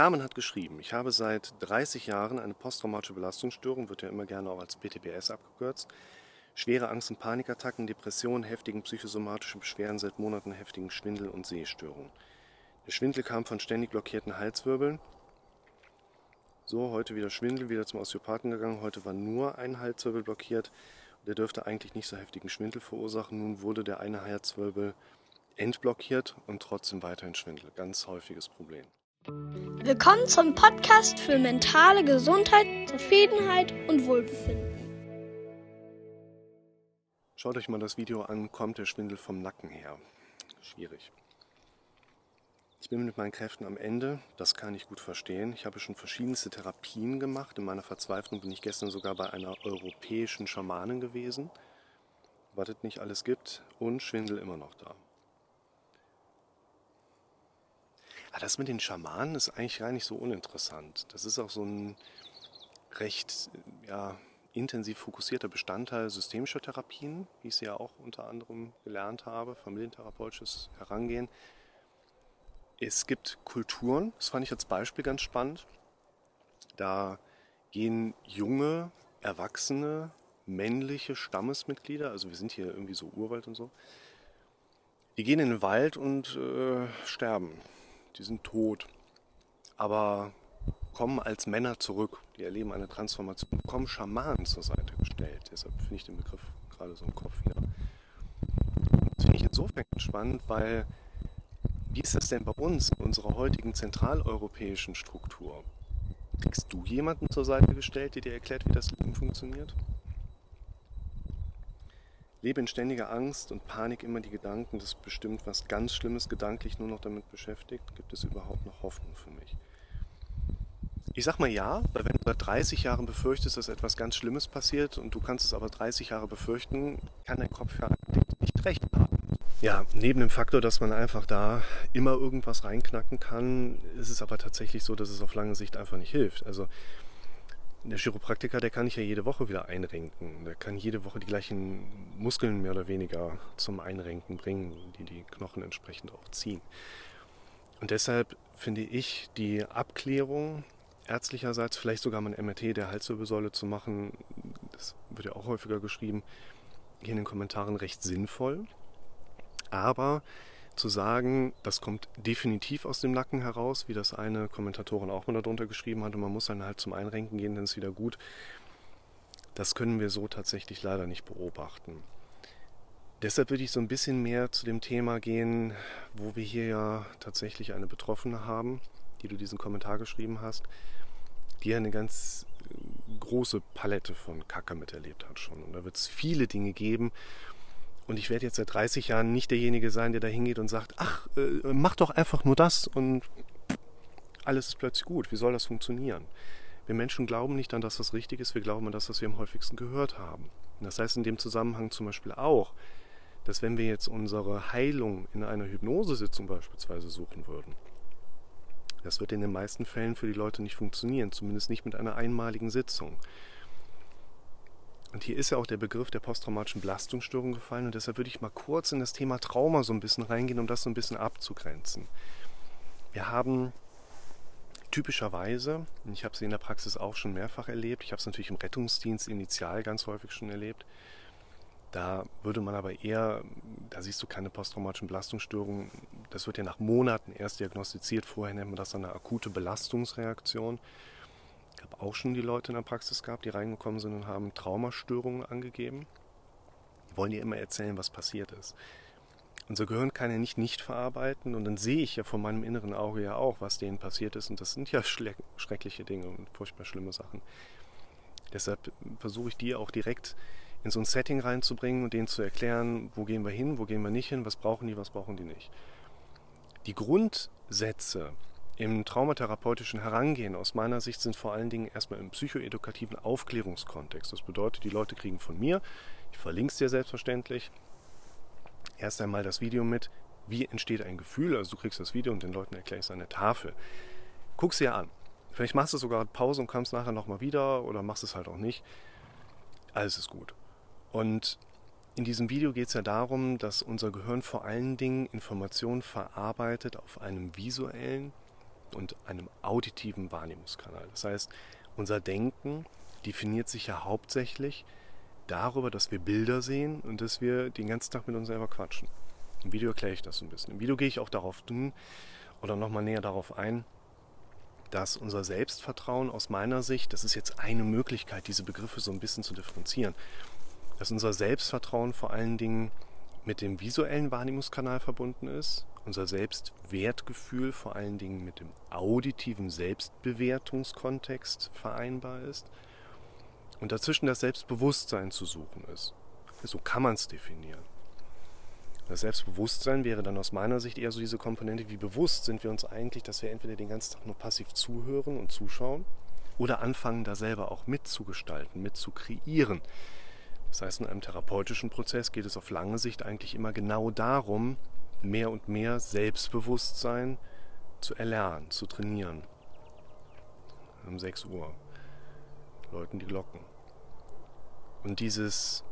Carmen hat geschrieben, ich habe seit 30 Jahren eine posttraumatische Belastungsstörung, wird ja immer gerne auch als PTBS abgekürzt. Schwere Angst- und Panikattacken, Depressionen, heftigen psychosomatischen Beschwerden, seit Monaten heftigen Schwindel und Sehstörungen. Der Schwindel kam von ständig blockierten Halswirbeln. So, heute wieder Schwindel, wieder zum Osteopathen gegangen. Heute war nur ein Halswirbel blockiert. Der dürfte eigentlich nicht so heftigen Schwindel verursachen. Nun wurde der eine Halswirbel entblockiert und trotzdem weiterhin Schwindel. Ganz häufiges Problem. Willkommen zum Podcast für mentale Gesundheit, Zufriedenheit und Wohlbefinden. Schaut euch mal das Video an, kommt der Schwindel vom Nacken her? Schwierig. Ich bin mit meinen Kräften am Ende, das kann ich gut verstehen. Ich habe schon verschiedenste Therapien gemacht. In meiner Verzweiflung bin ich gestern sogar bei einer europäischen Schamanin gewesen. Was es nicht alles gibt und Schwindel immer noch da. Aber ah, das mit den Schamanen ist eigentlich gar nicht so uninteressant. Das ist auch so ein recht ja, intensiv fokussierter Bestandteil systemischer Therapien, wie ich sie ja auch unter anderem gelernt habe, familientherapeutisches Herangehen. Es gibt Kulturen, das fand ich als Beispiel ganz spannend. Da gehen junge, erwachsene, männliche Stammesmitglieder, also wir sind hier irgendwie so Urwald und so, die gehen in den Wald und äh, sterben die sind tot, aber kommen als Männer zurück. Die erleben eine Transformation, bekommen Schamanen zur Seite gestellt. Deshalb finde ich den Begriff gerade so im Kopf wieder. Das finde ich insofern spannend, weil wie ist das denn bei uns in unserer heutigen zentraleuropäischen Struktur? Kriegst du jemanden zur Seite gestellt, der dir erklärt, wie das Leben funktioniert? Lebe in ständiger Angst und Panik immer die Gedanken, dass bestimmt was ganz Schlimmes gedanklich nur noch damit beschäftigt. Gibt es überhaupt noch Hoffnung für mich? Ich sag mal ja, weil wenn du seit 30 Jahren befürchtest, dass etwas ganz Schlimmes passiert und du kannst es aber 30 Jahre befürchten, kann dein Kopf ja nicht recht haben. Ja, neben dem Faktor, dass man einfach da immer irgendwas reinknacken kann, ist es aber tatsächlich so, dass es auf lange Sicht einfach nicht hilft. Also der Chiropraktiker, der kann ich ja jede Woche wieder einrenken. Der kann jede Woche die gleichen Muskeln mehr oder weniger zum Einrenken bringen, die die Knochen entsprechend auch ziehen. Und deshalb finde ich die Abklärung ärztlicherseits, vielleicht sogar mal ein MRT der Halswirbelsäule zu machen, das wird ja auch häufiger geschrieben, hier in den Kommentaren recht sinnvoll. Aber zu sagen, das kommt definitiv aus dem Nacken heraus, wie das eine Kommentatorin auch mal darunter geschrieben hat, und man muss dann halt zum Einrenken gehen, dann ist wieder gut. Das können wir so tatsächlich leider nicht beobachten. Deshalb würde ich so ein bisschen mehr zu dem Thema gehen, wo wir hier ja tatsächlich eine Betroffene haben, die du diesen Kommentar geschrieben hast, die ja eine ganz große Palette von Kacke miterlebt hat schon. Und da wird es viele Dinge geben, und ich werde jetzt seit 30 Jahren nicht derjenige sein, der da hingeht und sagt, ach, äh, mach doch einfach nur das und alles ist plötzlich gut. Wie soll das funktionieren? Wir Menschen glauben nicht an das, was richtig ist, wir glauben an das, was wir am häufigsten gehört haben. Das heißt in dem Zusammenhang zum Beispiel auch, dass wenn wir jetzt unsere Heilung in einer Hypnosesitzung beispielsweise suchen würden, das wird in den meisten Fällen für die Leute nicht funktionieren, zumindest nicht mit einer einmaligen Sitzung. Und hier ist ja auch der Begriff der posttraumatischen Belastungsstörung gefallen und deshalb würde ich mal kurz in das Thema Trauma so ein bisschen reingehen, um das so ein bisschen abzugrenzen. Wir haben typischerweise, und ich habe sie in der Praxis auch schon mehrfach erlebt, ich habe es natürlich im Rettungsdienst initial ganz häufig schon erlebt, da würde man aber eher, da siehst du keine posttraumatischen Belastungsstörungen, das wird ja nach Monaten erst diagnostiziert, vorher nennt man das dann eine akute Belastungsreaktion. Ich habe auch schon die Leute in der Praxis gehabt, die reingekommen sind und haben Traumastörungen angegeben. Die wollen dir immer erzählen, was passiert ist. Unser Gehirn kann ja nicht nicht verarbeiten und dann sehe ich ja vor meinem inneren Auge ja auch, was denen passiert ist und das sind ja schreckliche Dinge und furchtbar schlimme Sachen. Deshalb versuche ich die auch direkt in so ein Setting reinzubringen und denen zu erklären, wo gehen wir hin, wo gehen wir nicht hin, was brauchen die, was brauchen die nicht. Die Grundsätze, im traumatherapeutischen Herangehen aus meiner Sicht sind vor allen Dingen erstmal im psychoedukativen Aufklärungskontext. Das bedeutet, die Leute kriegen von mir, ich verlinke es dir selbstverständlich, erst einmal das Video mit, wie entsteht ein Gefühl. Also du kriegst das Video und den Leuten erkläre ich es an der Tafel. Guck es dir an. Vielleicht machst du sogar Pause und kommst nachher nochmal wieder oder machst es halt auch nicht. Alles ist gut. Und in diesem Video geht es ja darum, dass unser Gehirn vor allen Dingen Informationen verarbeitet auf einem visuellen, und einem auditiven Wahrnehmungskanal. Das heißt, unser Denken definiert sich ja hauptsächlich darüber, dass wir Bilder sehen und dass wir den ganzen Tag mit uns selber quatschen. Im Video erkläre ich das so ein bisschen. Im Video gehe ich auch darauf tun oder nochmal näher darauf ein, dass unser Selbstvertrauen aus meiner Sicht, das ist jetzt eine Möglichkeit, diese Begriffe so ein bisschen zu differenzieren, dass unser Selbstvertrauen vor allen Dingen mit dem visuellen Wahrnehmungskanal verbunden ist, unser Selbstwertgefühl vor allen Dingen mit dem auditiven Selbstbewertungskontext vereinbar ist und dazwischen das Selbstbewusstsein zu suchen ist. So kann man es definieren. Das Selbstbewusstsein wäre dann aus meiner Sicht eher so diese Komponente, wie bewusst sind wir uns eigentlich, dass wir entweder den ganzen Tag nur passiv zuhören und zuschauen oder anfangen, da selber auch mitzugestalten, mitzukreieren. Das heißt, in einem therapeutischen Prozess geht es auf lange Sicht eigentlich immer genau darum, mehr und mehr Selbstbewusstsein zu erlernen, zu trainieren. Um 6 Uhr läuten die Glocken. Und dieses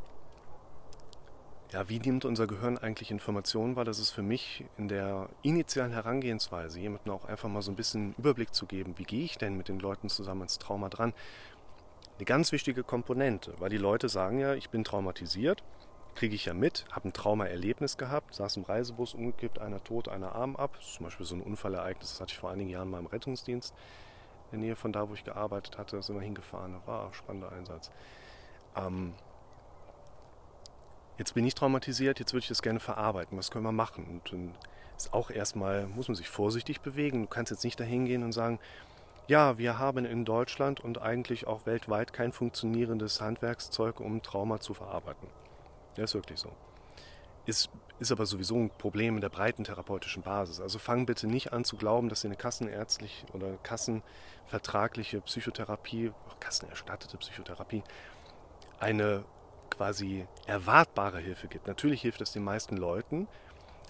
ja, wie nimmt unser Gehirn eigentlich Informationen wahr? Das ist für mich in der initialen Herangehensweise, jemandem auch einfach mal so ein bisschen Überblick zu geben, wie gehe ich denn mit den Leuten zusammen ins Trauma dran, eine ganz wichtige Komponente, weil die Leute sagen ja, ich bin traumatisiert, kriege ich ja mit, habe ein Traumaerlebnis gehabt, saß im Reisebus, umgekippt, einer tot, einer Arm ab. Das ist zum Beispiel so ein Unfallereignis, das hatte ich vor einigen Jahren mal im Rettungsdienst in der Nähe von da, wo ich gearbeitet hatte, sind wir hingefahren, das war ein spannender Einsatz. Ähm, jetzt bin ich traumatisiert, jetzt würde ich das gerne verarbeiten. Was können wir machen? Und dann ist auch erstmal, muss man sich vorsichtig bewegen. Du kannst jetzt nicht dahin gehen und sagen, ja, wir haben in Deutschland und eigentlich auch weltweit kein funktionierendes Handwerkszeug, um Trauma zu verarbeiten. Das ist wirklich so. Ist, ist aber sowieso ein Problem in der breiten therapeutischen Basis. Also fang bitte nicht an zu glauben, dass dir eine kassenärztliche oder kassenvertragliche Psychotherapie, kassenerstattete Psychotherapie, eine quasi erwartbare Hilfe gibt. Natürlich hilft es den meisten Leuten,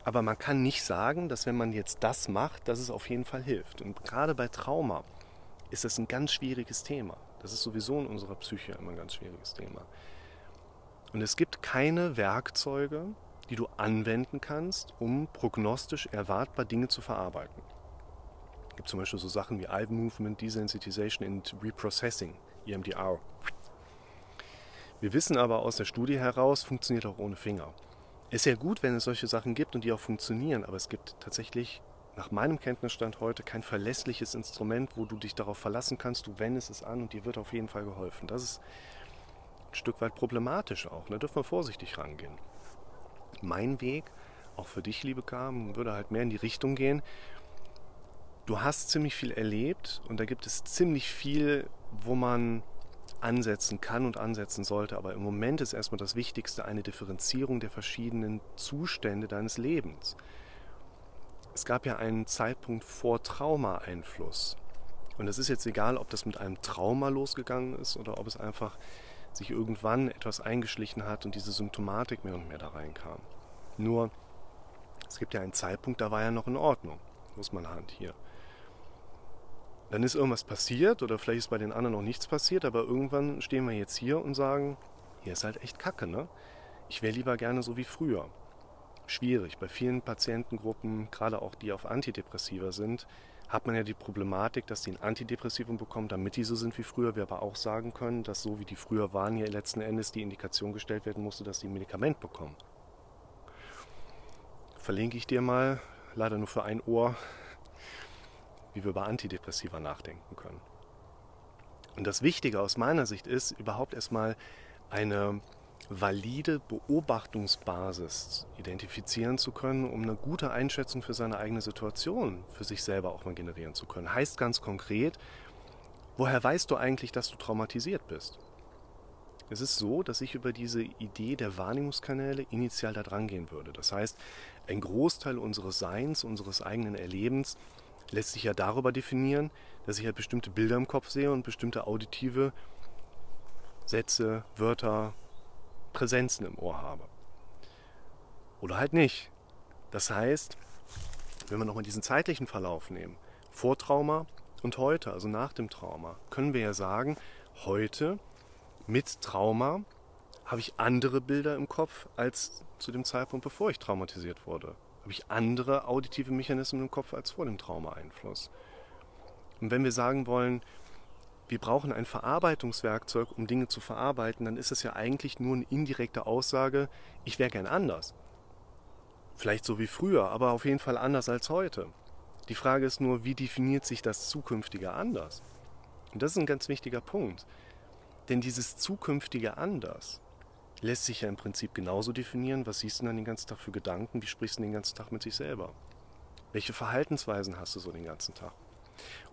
aber man kann nicht sagen, dass wenn man jetzt das macht, dass es auf jeden Fall hilft. Und gerade bei Trauma ist das ein ganz schwieriges Thema. Das ist sowieso in unserer Psyche immer ein ganz schwieriges Thema. Und es gibt keine Werkzeuge, die du anwenden kannst, um prognostisch erwartbar Dinge zu verarbeiten. Es gibt zum Beispiel so Sachen wie Eye Movement, Desensitization and Reprocessing, EMDR. Wir wissen aber aus der Studie heraus, funktioniert auch ohne Finger. Ist ja gut, wenn es solche Sachen gibt und die auch funktionieren, aber es gibt tatsächlich nach meinem Kenntnisstand heute kein verlässliches Instrument, wo du dich darauf verlassen kannst, du wendest es an und dir wird auf jeden Fall geholfen. Das ist Stück weit problematisch auch. Da ne? dürfen wir vorsichtig rangehen. Mein Weg, auch für dich, liebe Carmen, würde halt mehr in die Richtung gehen. Du hast ziemlich viel erlebt und da gibt es ziemlich viel, wo man ansetzen kann und ansetzen sollte. Aber im Moment ist erstmal das Wichtigste eine Differenzierung der verschiedenen Zustände deines Lebens. Es gab ja einen Zeitpunkt vor Traumaeinfluss. Und es ist jetzt egal, ob das mit einem Trauma losgegangen ist oder ob es einfach sich irgendwann etwas eingeschlichen hat und diese Symptomatik mehr und mehr da reinkam. Nur, es gibt ja einen Zeitpunkt, da war ja noch in Ordnung, muss man Hand hier dann ist irgendwas passiert oder vielleicht ist bei den anderen noch nichts passiert, aber irgendwann stehen wir jetzt hier und sagen, hier ist halt echt Kacke, ne? Ich wäre lieber gerne so wie früher. Schwierig. Bei vielen Patientengruppen, gerade auch die auf Antidepressiva sind, hat man ja die Problematik, dass die ein Antidepressivum bekommen, damit die so sind wie früher. Wir aber auch sagen können, dass so wie die früher waren, hier letzten Endes die Indikation gestellt werden musste, dass die ein Medikament bekommen. Verlinke ich dir mal, leider nur für ein Ohr, wie wir über Antidepressiva nachdenken können. Und das Wichtige aus meiner Sicht ist, überhaupt erstmal eine valide Beobachtungsbasis identifizieren zu können, um eine gute Einschätzung für seine eigene Situation für sich selber auch mal generieren zu können. Heißt ganz konkret, woher weißt du eigentlich, dass du traumatisiert bist? Es ist so, dass ich über diese Idee der Wahrnehmungskanäle initial da dran gehen würde. Das heißt, ein Großteil unseres Seins, unseres eigenen Erlebens lässt sich ja darüber definieren, dass ich halt bestimmte Bilder im Kopf sehe und bestimmte auditive Sätze, Wörter, Präsenzen im Ohr habe. Oder halt nicht. Das heißt, wenn wir nochmal diesen zeitlichen Verlauf nehmen, vor Trauma und heute, also nach dem Trauma, können wir ja sagen, heute mit Trauma habe ich andere Bilder im Kopf als zu dem Zeitpunkt, bevor ich traumatisiert wurde habe ich andere auditive Mechanismen im Kopf als vor dem Traumaeinfluss. Und wenn wir sagen wollen, wir brauchen ein Verarbeitungswerkzeug, um Dinge zu verarbeiten, dann ist es ja eigentlich nur eine indirekte Aussage, ich wäre gern anders. Vielleicht so wie früher, aber auf jeden Fall anders als heute. Die Frage ist nur, wie definiert sich das zukünftige anders? Und das ist ein ganz wichtiger Punkt. Denn dieses zukünftige anders lässt sich ja im Prinzip genauso definieren, was siehst du dann den ganzen Tag für Gedanken, wie sprichst du den ganzen Tag mit sich selber? Welche Verhaltensweisen hast du so den ganzen Tag?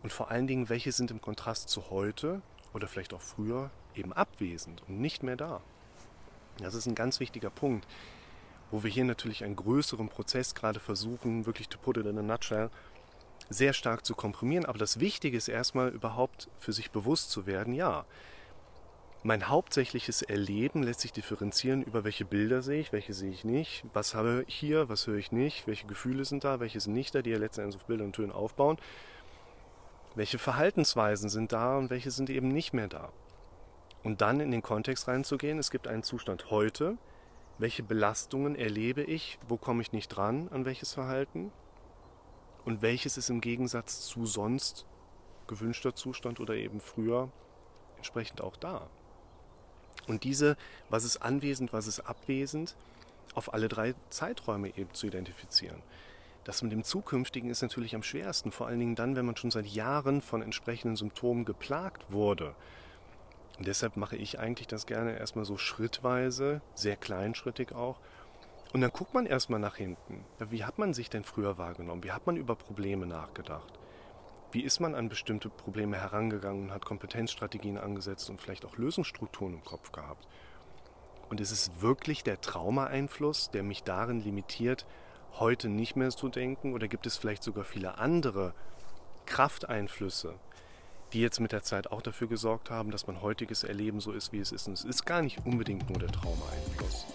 Und vor allen Dingen, welche sind im Kontrast zu heute oder vielleicht auch früher eben abwesend und nicht mehr da? Das ist ein ganz wichtiger Punkt, wo wir hier natürlich einen größeren Prozess gerade versuchen, wirklich to put it in a nutshell, sehr stark zu komprimieren. Aber das Wichtige ist erstmal überhaupt für sich bewusst zu werden, ja, mein hauptsächliches Erleben lässt sich differenzieren über welche Bilder sehe ich, welche sehe ich nicht, was habe ich hier, was höre ich nicht, welche Gefühle sind da, welche sind nicht da, die ja letztendlich auf Bilder und Tönen aufbauen. Welche Verhaltensweisen sind da und welche sind eben nicht mehr da. Und dann in den Kontext reinzugehen, es gibt einen Zustand heute, welche Belastungen erlebe ich, wo komme ich nicht dran an welches Verhalten und welches ist im Gegensatz zu sonst gewünschter Zustand oder eben früher entsprechend auch da. Und diese, was ist anwesend, was ist abwesend, auf alle drei Zeiträume eben zu identifizieren. Das mit dem Zukünftigen ist natürlich am schwersten, vor allen Dingen dann, wenn man schon seit Jahren von entsprechenden Symptomen geplagt wurde. Und deshalb mache ich eigentlich das gerne erstmal so schrittweise, sehr kleinschrittig auch. Und dann guckt man erstmal nach hinten. Wie hat man sich denn früher wahrgenommen? Wie hat man über Probleme nachgedacht? Wie ist man an bestimmte Probleme herangegangen und hat Kompetenzstrategien angesetzt und vielleicht auch Lösungsstrukturen im Kopf gehabt? Und ist es wirklich der Traumaeinfluss, der mich darin limitiert, heute nicht mehr zu denken? Oder gibt es vielleicht sogar viele andere Krafteinflüsse, die jetzt mit der Zeit auch dafür gesorgt haben, dass mein heutiges Erleben so ist, wie es ist? Und es ist gar nicht unbedingt nur der Traumaeinfluss.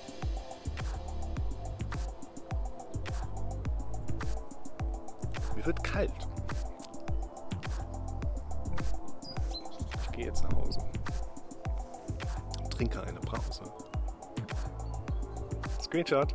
Mir wird kalt. gehe jetzt nach Hause. Trinke eine Brause. Screenshot.